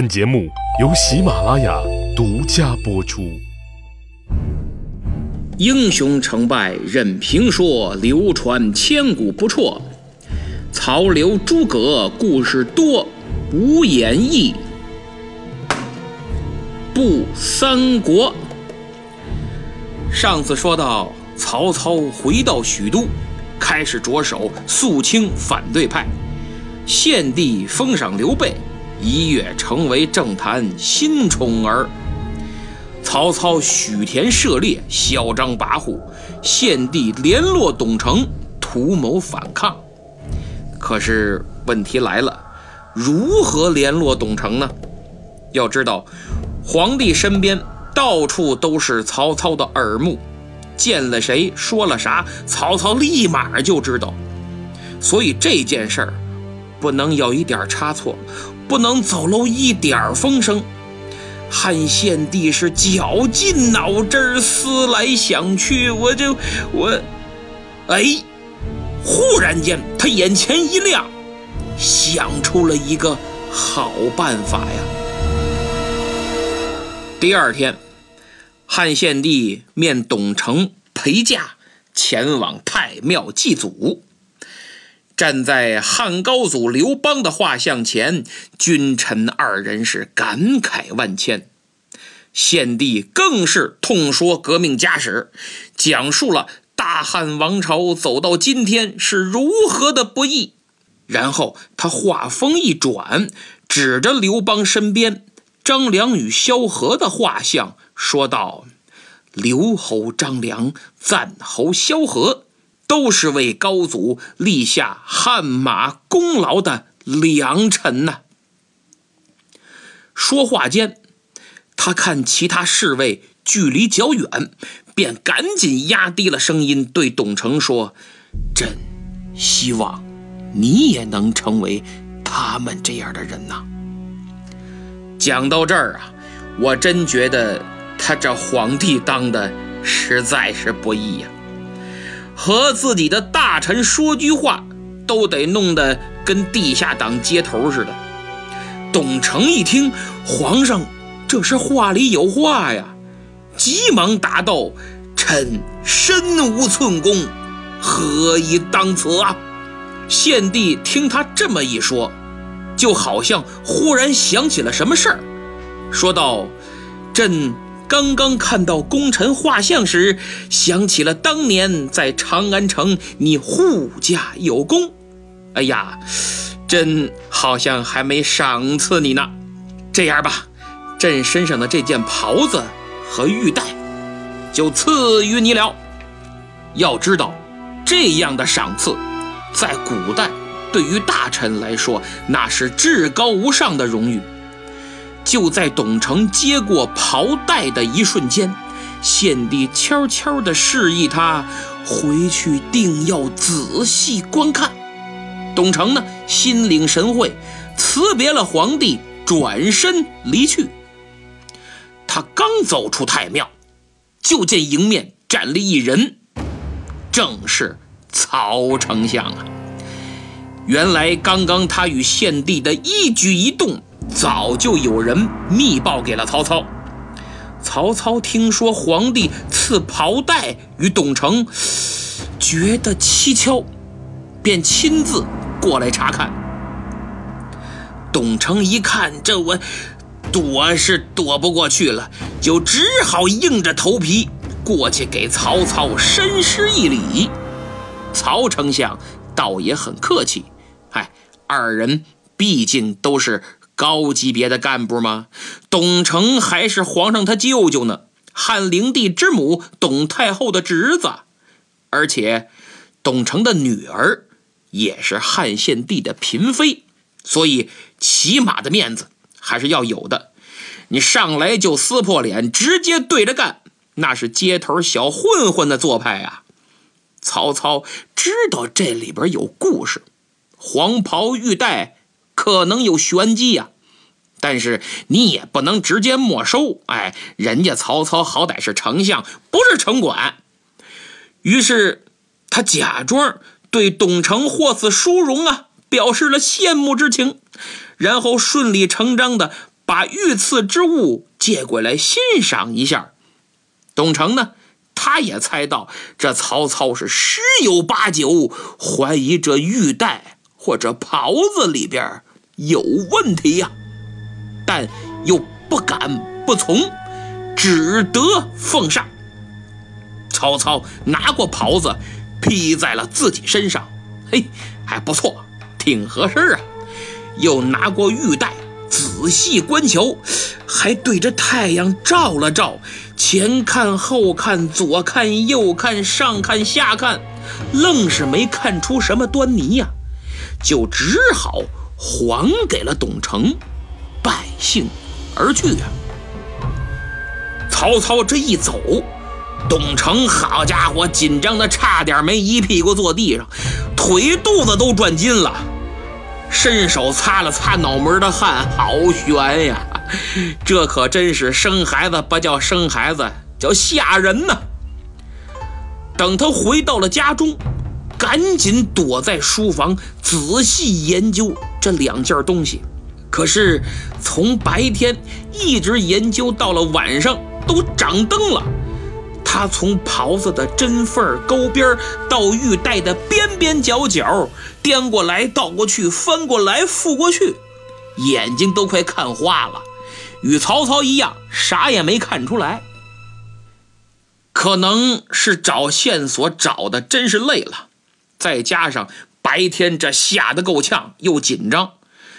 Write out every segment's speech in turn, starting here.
本节目由喜马拉雅独家播出。英雄成败任评说，流传千古不辍。曹刘诸葛故事多，无演义不三国。上次说到，曹操回到许都，开始着手肃清反对派，献帝封赏刘备。一跃成为政坛新宠儿。曹操许田涉猎，嚣张跋扈；献帝联络董承，图谋反抗。可是问题来了，如何联络董承呢？要知道，皇帝身边到处都是曹操的耳目，见了谁说了啥，曹操立马就知道。所以这件事儿不能有一点差错。不能走漏一点风声。汉献帝是绞尽脑汁思来想去，我就我，哎，忽然间他眼前一亮，想出了一个好办法呀。第二天，汉献帝面董承陪驾前往太庙祭祖。站在汉高祖刘邦的画像前，君臣二人是感慨万千。献帝更是痛说革命家史，讲述了大汉王朝走到今天是如何的不易。然后他话锋一转，指着刘邦身边张良与萧何的画像，说道：“刘侯张良，赞侯萧何。”都是为高祖立下汗马功劳的良臣呐。说话间，他看其他侍卫距离较远，便赶紧压低了声音对董承说：“朕希望你也能成为他们这样的人呐。”讲到这儿啊，我真觉得他这皇帝当的实在是不易呀。和自己的大臣说句话，都得弄得跟地下党接头似的。董承一听，皇上这是话里有话呀，急忙答道：“臣身无寸功，何以当此啊？”献帝听他这么一说，就好像忽然想起了什么事儿，说道：“朕。”刚刚看到功臣画像时，想起了当年在长安城你护驾有功。哎呀，朕好像还没赏赐你呢。这样吧，朕身上的这件袍子和玉带，就赐予你了。要知道，这样的赏赐，在古代对于大臣来说，那是至高无上的荣誉。就在董承接过袍带的一瞬间，献帝悄悄地示意他回去，定要仔细观看。董承呢，心领神会，辞别了皇帝，转身离去。他刚走出太庙，就见迎面站立一人，正是曹丞相啊！原来刚刚他与献帝的一举一动。早就有人密报给了曹操。曹操听说皇帝赐袍带与董承，觉得蹊跷，便亲自过来查看。董承一看，这我躲是躲不过去了，就只好硬着头皮过去给曹操深施一礼。曹丞相倒也很客气，哎，二人毕竟都是。高级别的干部吗？董承还是皇上他舅舅呢，汉灵帝之母董太后的侄子，而且董承的女儿也是汉献帝的嫔妃，所以起码的面子还是要有的。你上来就撕破脸，直接对着干，那是街头小混混的做派啊！曹操知道这里边有故事，黄袍玉带。可能有玄机呀，但是你也不能直接没收。哎，人家曹操好歹是丞相，不是城管。于是他假装对董承获此殊荣啊，表示了羡慕之情，然后顺理成章的把御赐之物借过来欣赏一下。董承呢，他也猜到这曹操是十有八九怀疑这玉带或者袍子里边有问题呀，但又不敢不从，只得奉上。曹操拿过袍子，披在了自己身上，嘿，还不错，挺合适啊。又拿过玉带，仔细观瞧，还对着太阳照了照，前看后看，左看右看，上看下看，愣是没看出什么端倪呀，就只好还给了董承，败兴而去呀。曹操这一走。董承，好家伙，紧张的差点没一屁股坐地上，腿肚子都转筋了。伸手擦了擦脑门的汗，好悬呀！这可真是生孩子不叫生孩子，叫吓人呐。等他回到了家中，赶紧躲在书房仔细研究这两件东西。可是从白天一直研究到了晚上，都掌灯了。他从袍子的针缝钩边到玉带的边边角角，颠过来倒过去，翻过来覆过去，眼睛都快看花了。与曹操一样，啥也没看出来。可能是找线索找的真是累了，再加上白天这吓得够呛，又紧张，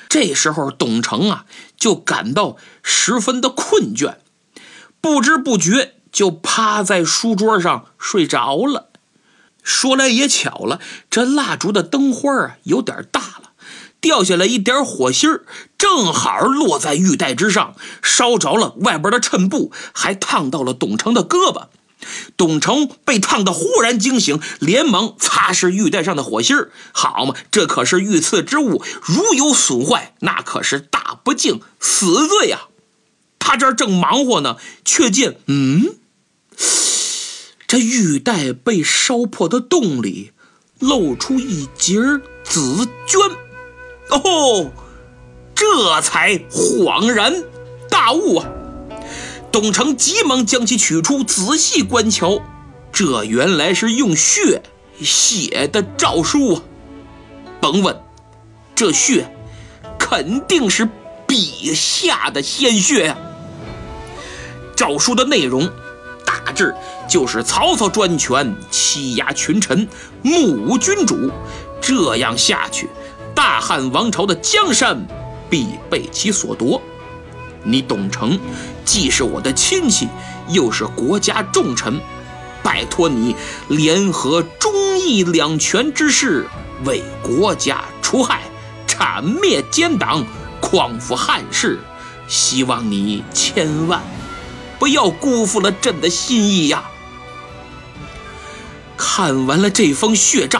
这时候董承啊就感到十分的困倦，不知不觉。就趴在书桌上睡着了。说来也巧了，这蜡烛的灯花啊有点大了，掉下来一点火星正好落在玉带之上，烧着了外边的衬布，还烫到了董承的胳膊。董承被烫得忽然惊醒，连忙擦拭玉带上的火星好嘛，这可是御赐之物，如有损坏，那可是大不敬，死罪呀！他这儿正忙活呢，却见，嗯。这玉带被烧破的洞里，露出一截紫绢。哦，这才恍然大悟啊！董承急忙将其取出，仔细观瞧，这原来是用血写的诏书啊！甭问，这血肯定是陛下的鲜血呀！诏书的内容。大致就是曹操专权，欺压群臣，目无君主。这样下去，大汉王朝的江山必被其所夺。你董承既是我的亲戚，又是国家重臣，拜托你联合忠义两全之士，为国家除害，铲灭奸党，匡扶汉室。希望你千万。不要辜负了朕的心意呀！看完了这封血诏，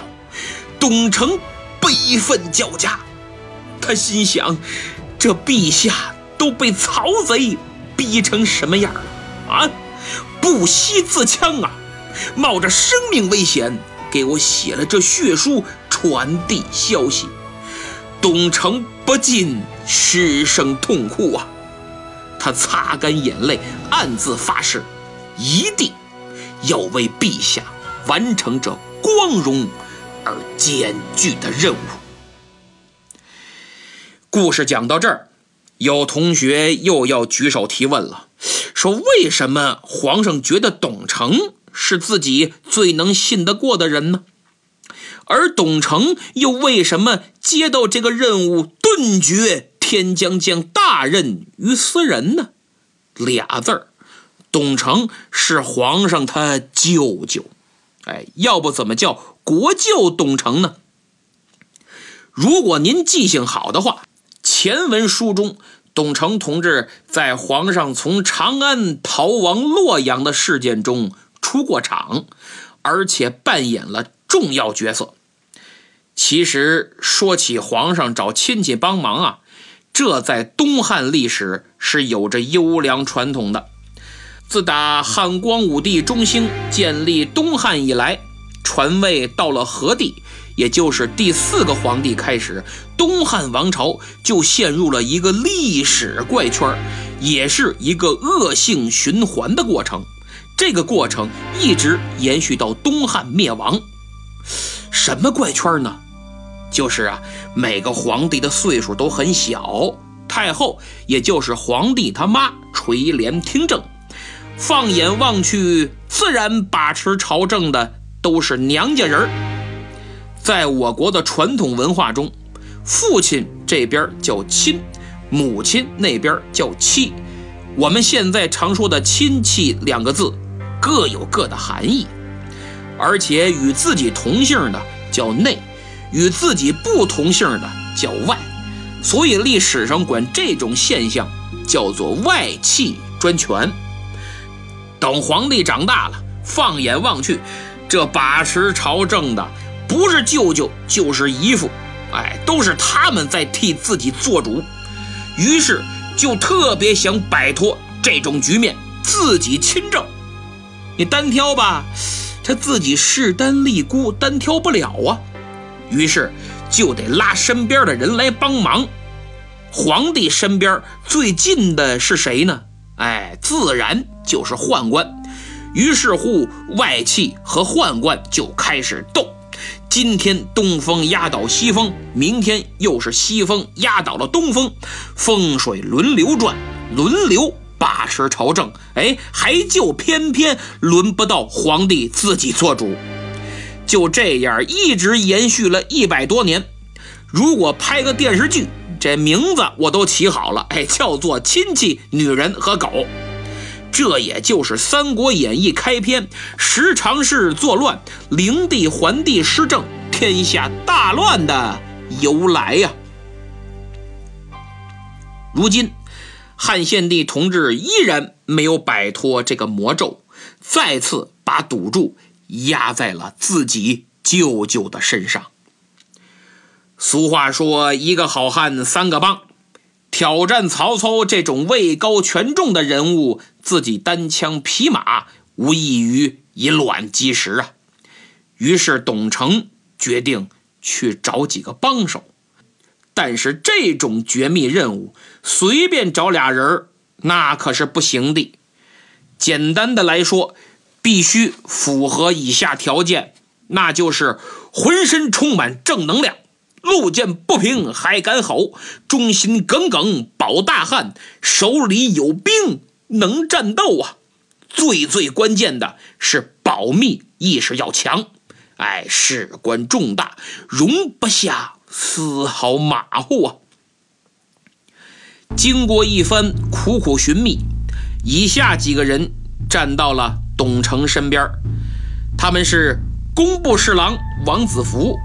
董承悲愤交加。他心想：这陛下都被曹贼逼成什么样了啊？不惜自戕啊，冒着生命危险给我写了这血书，传递消息。董承不禁失声痛哭啊！他擦干眼泪，暗自发誓，一定要为陛下完成这光荣而艰巨的任务。故事讲到这儿，有同学又要举手提问了，说：为什么皇上觉得董承是自己最能信得过的人呢？而董承又为什么接到这个任务，顿觉？天将降大任于斯人呢？俩字儿，董承是皇上他舅舅，哎，要不怎么叫国舅董承呢？如果您记性好的话，前文书中，董承同志在皇上从长安逃亡洛阳的事件中出过场，而且扮演了重要角色。其实说起皇上找亲戚帮忙啊。这在东汉历史是有着优良传统的。自打汉光武帝中兴建立东汉以来，传位到了何帝，也就是第四个皇帝开始，东汉王朝就陷入了一个历史怪圈，也是一个恶性循环的过程。这个过程一直延续到东汉灭亡。什么怪圈呢？就是啊，每个皇帝的岁数都很小，太后也就是皇帝他妈垂帘听政，放眼望去，自然把持朝政的都是娘家人儿。在我国的传统文化中，父亲这边叫亲，母亲那边叫戚。我们现在常说的亲戚两个字。各有各的含义，而且与自己同姓的叫内，与自己不同姓的叫外，所以历史上管这种现象叫做外戚专权。等皇帝长大了，放眼望去，这把持朝政的不是舅舅就是姨父，哎，都是他们在替自己做主，于是就特别想摆脱这种局面，自己亲政。你单挑吧，他自己势单力孤，单挑不了啊。于是就得拉身边的人来帮忙。皇帝身边最近的是谁呢？哎，自然就是宦官。于是乎，外戚和宦官就开始斗。今天东风压倒西风，明天又是西风压倒了东风，风水轮流转，轮流。把持朝政，哎，还就偏偏轮不到皇帝自己做主，就这样一直延续了一百多年。如果拍个电视剧，这名字我都起好了，哎，叫做《亲戚、女人和狗》，这也就是《三国演义》开篇十常侍作乱，灵帝桓帝失政，天下大乱的由来呀。如今。汉献帝同志依然没有摆脱这个魔咒，再次把赌注压在了自己舅舅的身上。俗话说：“一个好汉三个帮。”挑战曹操这种位高权重的人物，自己单枪匹马，无异于以卵击石啊！于是董承决定去找几个帮手。但是这种绝密任务，随便找俩人那可是不行的。简单的来说，必须符合以下条件，那就是浑身充满正能量，路见不平还敢吼，忠心耿耿保大汉，手里有兵能战斗啊！最最关键的是保密意识要强，哎，事关重大，容不下。丝毫马虎啊！经过一番苦苦寻觅，以下几个人站到了董承身边他们是工部侍郎王子服、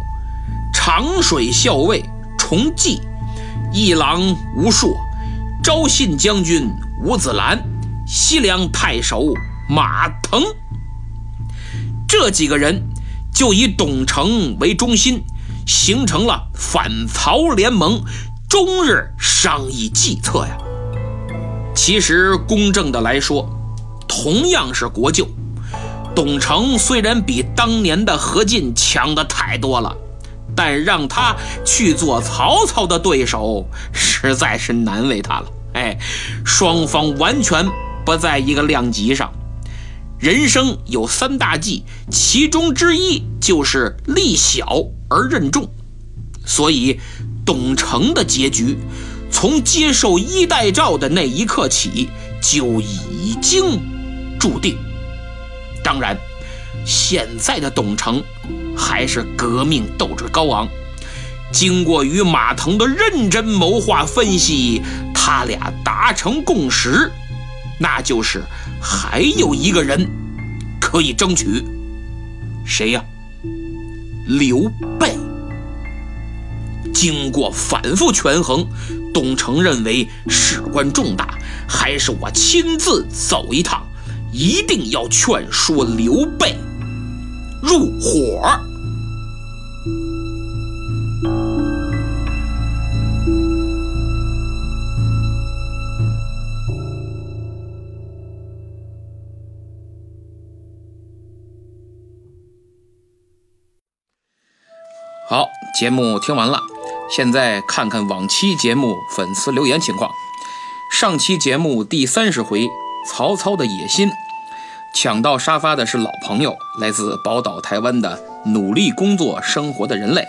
长水校尉崇济、议郎吴硕、昭信将军吴子兰、西凉太守马腾。这几个人就以董承为中心。形成了反曹联盟，终日商议计策呀。其实公正的来说，同样是国舅，董承虽然比当年的何进强的太多了，但让他去做曹操的对手，实在是难为他了。哎，双方完全不在一个量级上。人生有三大忌，其中之一就是力小。而任重，所以董承的结局，从接受衣带诏的那一刻起就已经注定。当然，现在的董承还是革命斗志高昂。经过与马腾的认真谋划分析，他俩达成共识，那就是还有一个人可以争取，谁呀？刘备经过反复权衡，董承认为事关重大，还是我亲自走一趟，一定要劝说刘备入伙。好，节目听完了，现在看看往期节目粉丝留言情况。上期节目第三十回，曹操的野心，抢到沙发的是老朋友，来自宝岛台湾的努力工作生活的人类。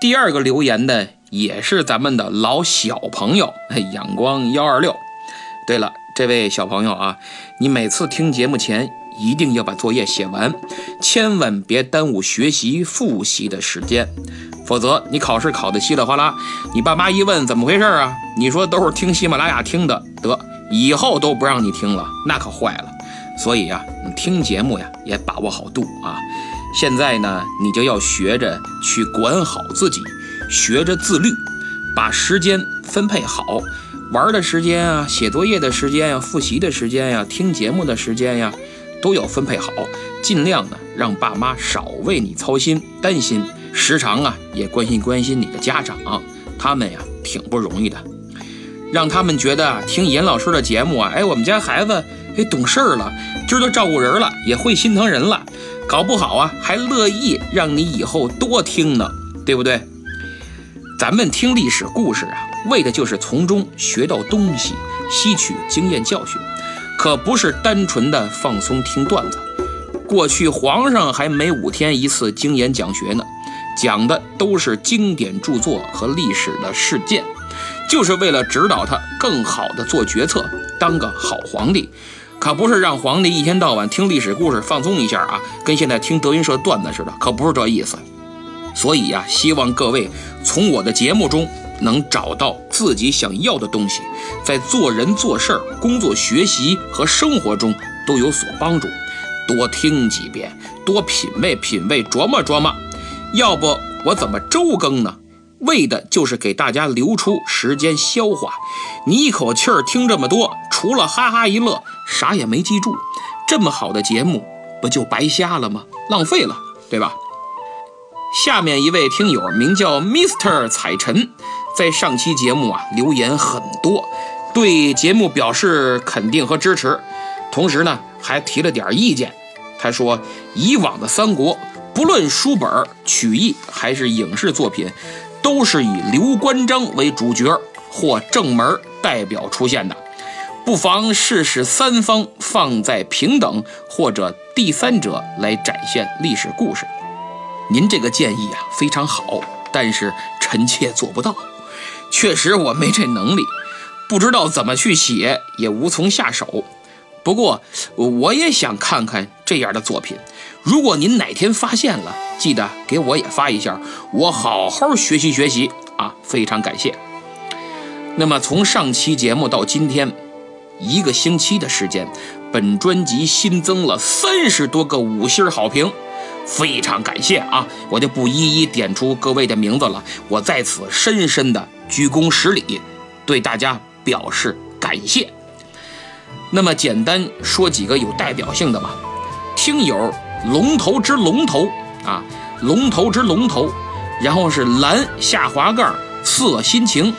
第二个留言的也是咱们的老小朋友，阳光幺二六。对了，这位小朋友啊，你每次听节目前一定要把作业写完，千万别耽误学习复习的时间，否则你考试考得稀里哗啦，你爸妈一问怎么回事啊？你说都是听喜马拉雅听的，得以后都不让你听了，那可坏了。所以呀，你听节目呀也把握好度啊。现在呢，你就要学着去管好自己，学着自律，把时间分配好。玩的时间啊，写作业的时间呀，复习的时间呀，听节目的时间呀，都要分配好，尽量呢让爸妈少为你操心担心，时常啊也关心关心你的家长，他们呀挺不容易的，让他们觉得听严老师的节目啊，哎，我们家孩子哎懂事儿了，知道照顾人了，也会心疼人了，搞不好啊还乐意让你以后多听呢，对不对？咱们听历史故事啊，为的就是从中学到东西，吸取经验教训，可不是单纯的放松听段子。过去皇上还每五天一次经研讲学呢，讲的都是经典著作和历史的事件，就是为了指导他更好的做决策，当个好皇帝，可不是让皇帝一天到晚听历史故事放松一下啊，跟现在听德云社段子似的，可不是这意思。所以呀，希望各位从我的节目中能找到自己想要的东西，在做人做事儿、工作学习和生活中都有所帮助。多听几遍，多品味品味，琢磨琢磨。要不我怎么周更呢？为的就是给大家留出时间消化。你一口气儿听这么多，除了哈哈一乐，啥也没记住。这么好的节目，不就白瞎了吗？浪费了，对吧？下面一位听友名叫 Mr. 彩晨，在上期节目啊留言很多，对节目表示肯定和支持，同时呢还提了点意见。他说，以往的三国，不论书本、曲艺还是影视作品，都是以刘关张为主角或正门代表出现的，不妨试试三方放在平等或者第三者来展现历史故事。您这个建议啊非常好，但是臣妾做不到。确实我没这能力，不知道怎么去写，也无从下手。不过我也想看看这样的作品。如果您哪天发现了，记得给我也发一下，我好好学习学习啊！非常感谢。那么从上期节目到今天，一个星期的时间，本专辑新增了三十多个五星好评。非常感谢啊！我就不一一点出各位的名字了，我在此深深的鞠躬十礼，对大家表示感谢。那么简单说几个有代表性的吧，听友龙头之龙头啊，龙头之龙头，然后是蓝下滑盖色心情，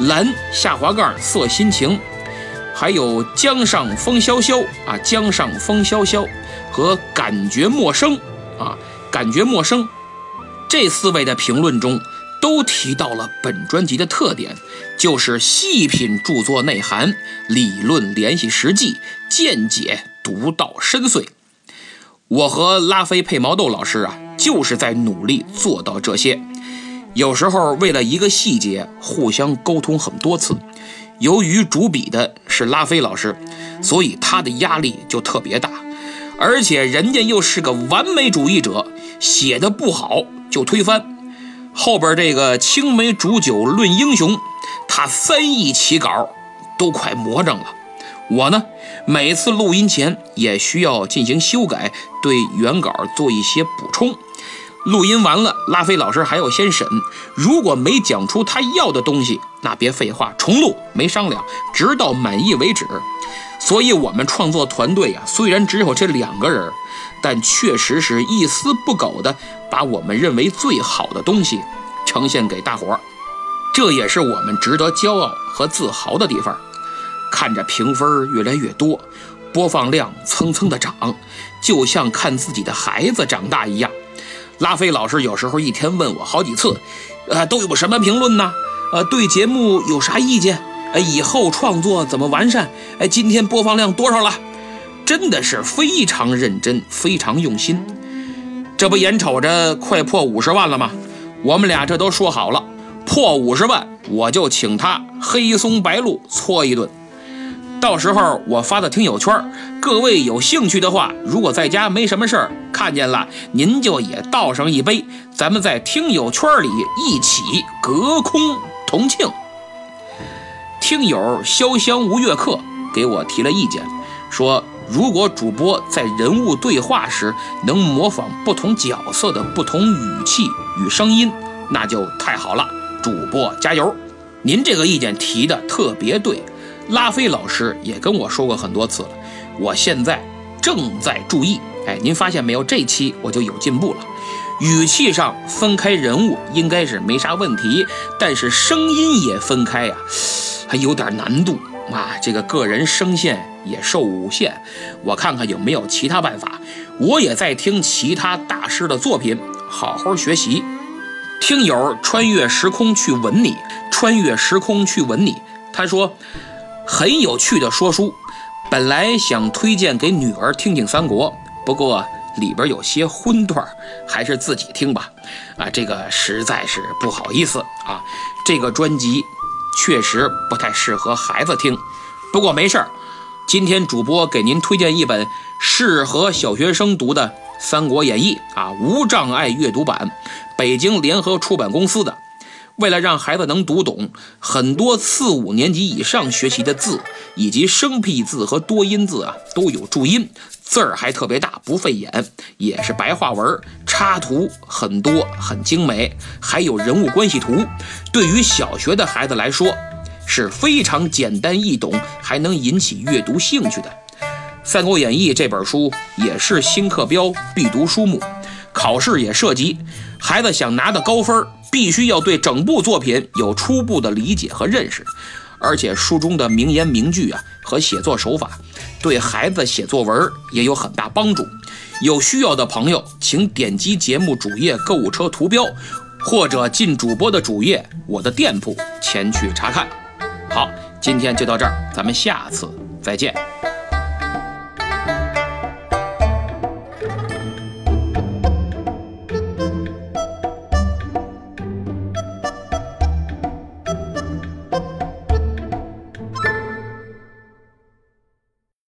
蓝下滑盖色心情，还有江上风萧萧啊，江上风萧萧和感觉陌生。啊，感觉陌生。这四位的评论中都提到了本专辑的特点，就是细品著作内涵，理论联系实际，见解独到深邃。我和拉菲配毛豆老师啊，就是在努力做到这些。有时候为了一个细节，互相沟通很多次。由于主笔的是拉菲老师，所以他的压力就特别大。而且人家又是个完美主义者，写的不好就推翻。后边这个青梅煮酒论英雄，他三易起稿都快魔怔了。我呢，每次录音前也需要进行修改，对原稿做一些补充。录音完了，拉菲老师还要先审，如果没讲出他要的东西，那别废话，重录，没商量，直到满意为止。所以，我们创作团队呀，虽然只有这两个人，但确实是一丝不苟的把我们认为最好的东西呈现给大伙儿。这也是我们值得骄傲和自豪的地方。看着评分越来越多，播放量蹭蹭的涨，就像看自己的孩子长大一样。拉菲老师有时候一天问我好几次，呃，都有什么评论呢？呃，对节目有啥意见？哎，以后创作怎么完善？哎，今天播放量多少了？真的是非常认真，非常用心。这不眼瞅着快破五十万了吗？我们俩这都说好了，破五十万我就请他黑松白露搓一顿。到时候我发的听友圈，各位有兴趣的话，如果在家没什么事儿，看见了您就也倒上一杯，咱们在听友圈里一起隔空同庆。听友潇湘无月客给我提了意见，说。如果主播在人物对话时能模仿不同角色的不同语气与声音，那就太好了。主播加油！您这个意见提的特别对，拉菲老师也跟我说过很多次了。我现在正在注意。哎，您发现没有？这期我就有进步了。语气上分开人物应该是没啥问题，但是声音也分开呀，还有点难度。啊，这个个人声线也受限，我看看有没有其他办法。我也在听其他大师的作品，好好学习。听友穿越时空去吻你，穿越时空去吻你。他说很有趣的说书，本来想推荐给女儿听听《三国》，不过里边有些荤段，还是自己听吧。啊，这个实在是不好意思啊。这个专辑。确实不太适合孩子听，不过没事儿。今天主播给您推荐一本适合小学生读的《三国演义》啊，无障碍阅读版，北京联合出版公司的。为了让孩子能读懂很多四五年级以上学习的字，以及生僻字和多音字啊，都有注音，字儿还特别大，不费眼，也是白话文，插图很多，很精美，还有人物关系图。对于小学的孩子来说，是非常简单易懂，还能引起阅读兴趣的。《三国演义》这本书也是新课标必读书目，考试也涉及。孩子想拿的高分，必须要对整部作品有初步的理解和认识，而且书中的名言名句啊和写作手法，对孩子写作文也有很大帮助。有需要的朋友，请点击节目主页购物车图标，或者进主播的主页我的店铺前去查看。好，今天就到这儿，咱们下次再见。